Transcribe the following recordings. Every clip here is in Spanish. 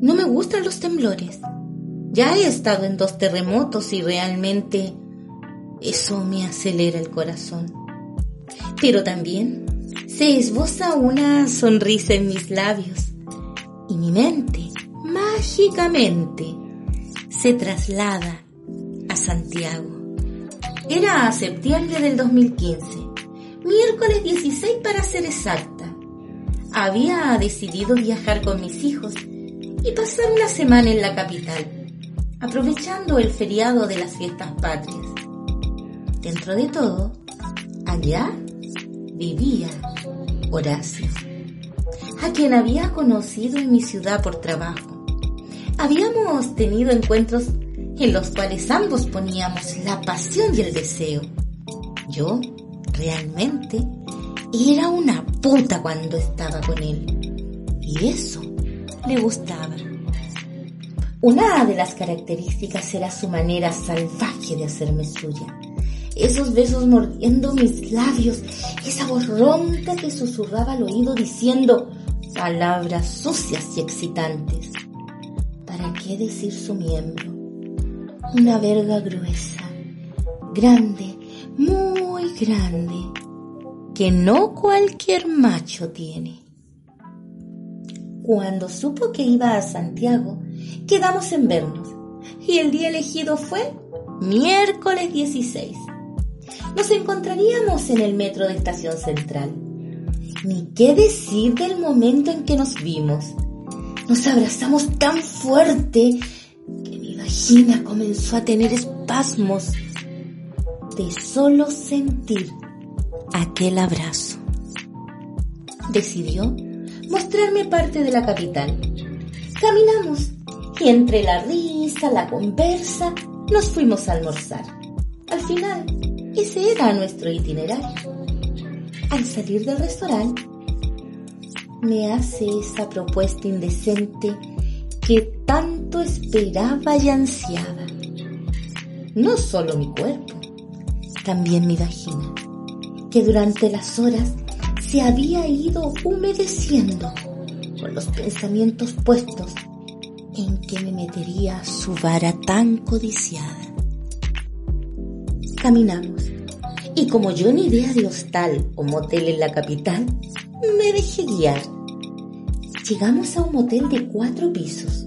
No me gustan los temblores. Ya he estado en dos terremotos y realmente eso me acelera el corazón. Pero también se esboza una sonrisa en mis labios y mi mente, mágicamente, se traslada a Santiago. Era septiembre del 2015, miércoles 16 para ser exacta. Había decidido viajar con mis hijos y pasar una semana en la capital, aprovechando el feriado de las fiestas patrias. Dentro de todo, allá vivía Horacio, a quien había conocido en mi ciudad por trabajo. Habíamos tenido encuentros en los cuales ambos poníamos la pasión y el deseo. Yo, realmente, era una puta cuando estaba con él. Y eso le gustaba. Una de las características era su manera salvaje de hacerme suya. Esos besos mordiendo mis labios, esa voz ronca que susurraba al oído diciendo palabras sucias y excitantes. ¿Para qué decir su miembro? Una verga gruesa, grande, muy grande, que no cualquier macho tiene. Cuando supo que iba a Santiago, quedamos en vernos y el día elegido fue miércoles 16. Nos encontraríamos en el metro de Estación Central. Ni qué decir del momento en que nos vimos. Nos abrazamos tan fuerte que mi vagina comenzó a tener espasmos de solo sentir aquel abrazo. Decidió parte de la capital. Caminamos y entre la risa, la conversa, nos fuimos a almorzar. Al final, ese era nuestro itinerario. Al salir del restaurante, me hace esa propuesta indecente que tanto esperaba y ansiaba. No solo mi cuerpo, también mi vagina, que durante las horas se había ido humedeciendo con los pensamientos puestos en que me metería su vara tan codiciada. Caminamos, y como yo ni idea de hostal o motel en la capital, me dejé guiar. Llegamos a un motel de cuatro pisos,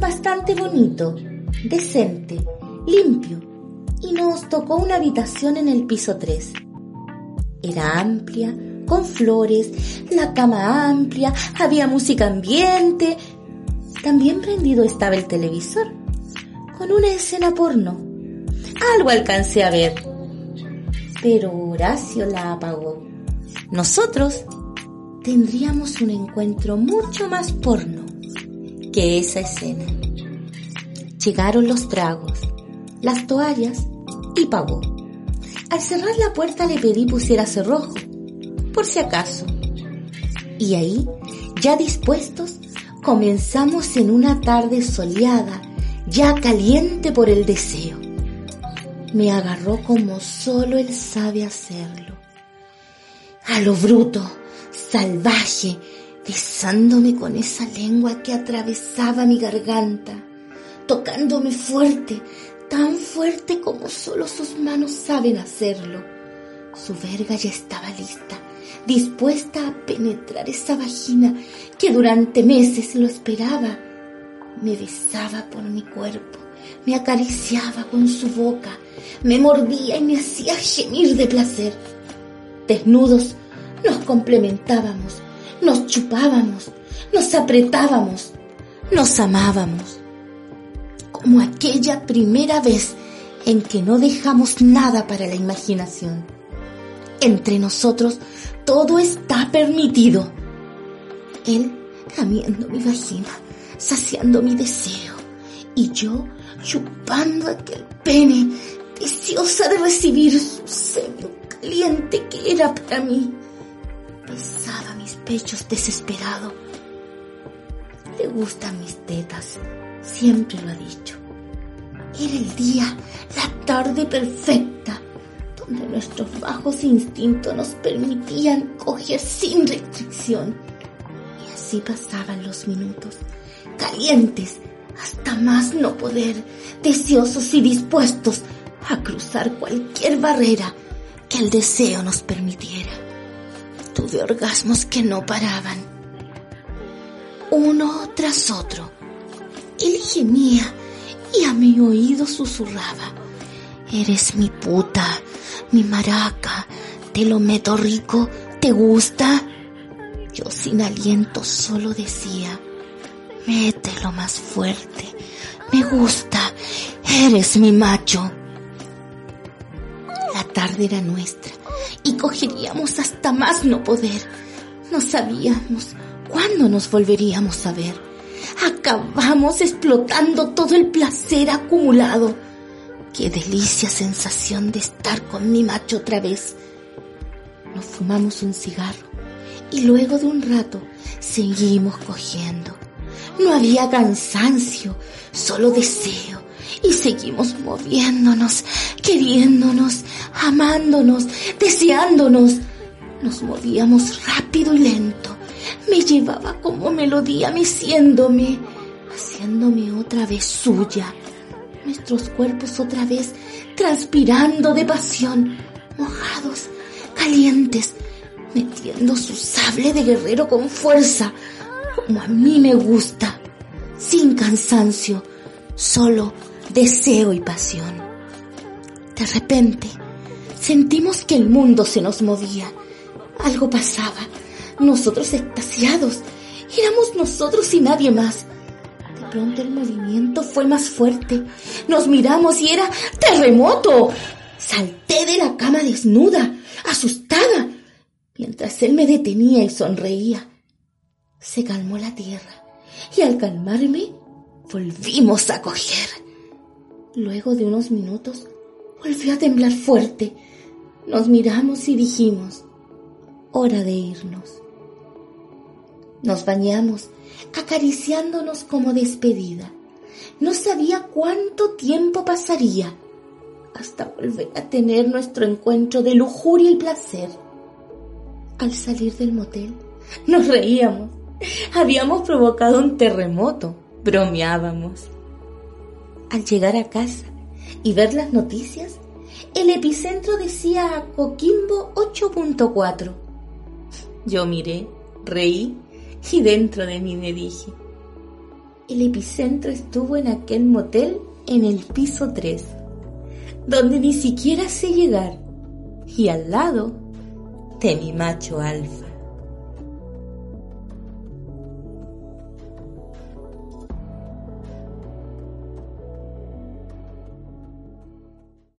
bastante bonito, decente, limpio, y nos tocó una habitación en el piso 3. Era amplia, con flores, la cama amplia, había música ambiente. También prendido estaba el televisor, con una escena porno. Algo alcancé a ver, pero Horacio la apagó. Nosotros tendríamos un encuentro mucho más porno que esa escena. Llegaron los tragos, las toallas y pagó. Al cerrar la puerta le pedí pusiera cerrojo por si acaso. Y ahí, ya dispuestos, comenzamos en una tarde soleada, ya caliente por el deseo. Me agarró como solo él sabe hacerlo. A lo bruto, salvaje, besándome con esa lengua que atravesaba mi garganta, tocándome fuerte, tan fuerte como solo sus manos saben hacerlo. Su verga ya estaba lista dispuesta a penetrar esa vagina que durante meses lo esperaba. Me besaba por mi cuerpo, me acariciaba con su boca, me mordía y me hacía gemir de placer. Desnudos nos complementábamos, nos chupábamos, nos apretábamos, nos amábamos. Como aquella primera vez en que no dejamos nada para la imaginación. Entre nosotros todo está permitido. Él lamiendo mi vagina, saciando mi deseo, y yo chupando aquel pene, deseosa de recibir su semen caliente que era para mí. Besaba mis pechos desesperado. Le gustan mis tetas, siempre lo ha dicho. Era el día, la tarde perfecta donde nuestros bajos instintos nos permitían coger sin restricción. Y así pasaban los minutos, calientes, hasta más no poder, deseosos y dispuestos a cruzar cualquier barrera que el deseo nos permitiera. Tuve orgasmos que no paraban, uno tras otro. Él gemía y a mi oído susurraba, eres mi puta, mi maraca, te lo meto rico, ¿te gusta? Yo sin aliento solo decía, mételo más fuerte, me gusta, eres mi macho. La tarde era nuestra y cogeríamos hasta más no poder. No sabíamos cuándo nos volveríamos a ver. Acabamos explotando todo el placer acumulado. Qué delicia sensación de estar con mi macho otra vez. Nos fumamos un cigarro y luego de un rato seguimos cogiendo. No había cansancio, solo deseo. Y seguimos moviéndonos, queriéndonos, amándonos, deseándonos. Nos movíamos rápido y lento. Me llevaba como melodía meciéndome, haciéndome otra vez suya. Nuestros cuerpos otra vez transpirando de pasión, mojados, calientes, metiendo su sable de guerrero con fuerza, como a mí me gusta, sin cansancio, solo deseo y pasión. De repente, sentimos que el mundo se nos movía. Algo pasaba. Nosotros extasiados. Éramos nosotros y nadie más. Pronto el movimiento fue más fuerte. Nos miramos y era terremoto. Salté de la cama desnuda, asustada, mientras él me detenía y sonreía. Se calmó la tierra y al calmarme volvimos a coger. Luego de unos minutos volvió a temblar fuerte. Nos miramos y dijimos, hora de irnos. Nos bañamos, acariciándonos como despedida. No sabía cuánto tiempo pasaría hasta volver a tener nuestro encuentro de lujuria y placer. Al salir del motel, nos reíamos. Habíamos provocado un terremoto, bromeábamos. Al llegar a casa y ver las noticias, el epicentro decía Coquimbo 8.4. Yo miré, reí y dentro de mí me dije, el epicentro estuvo en aquel motel en el piso 3, donde ni siquiera sé llegar, y al lado de mi macho alfa.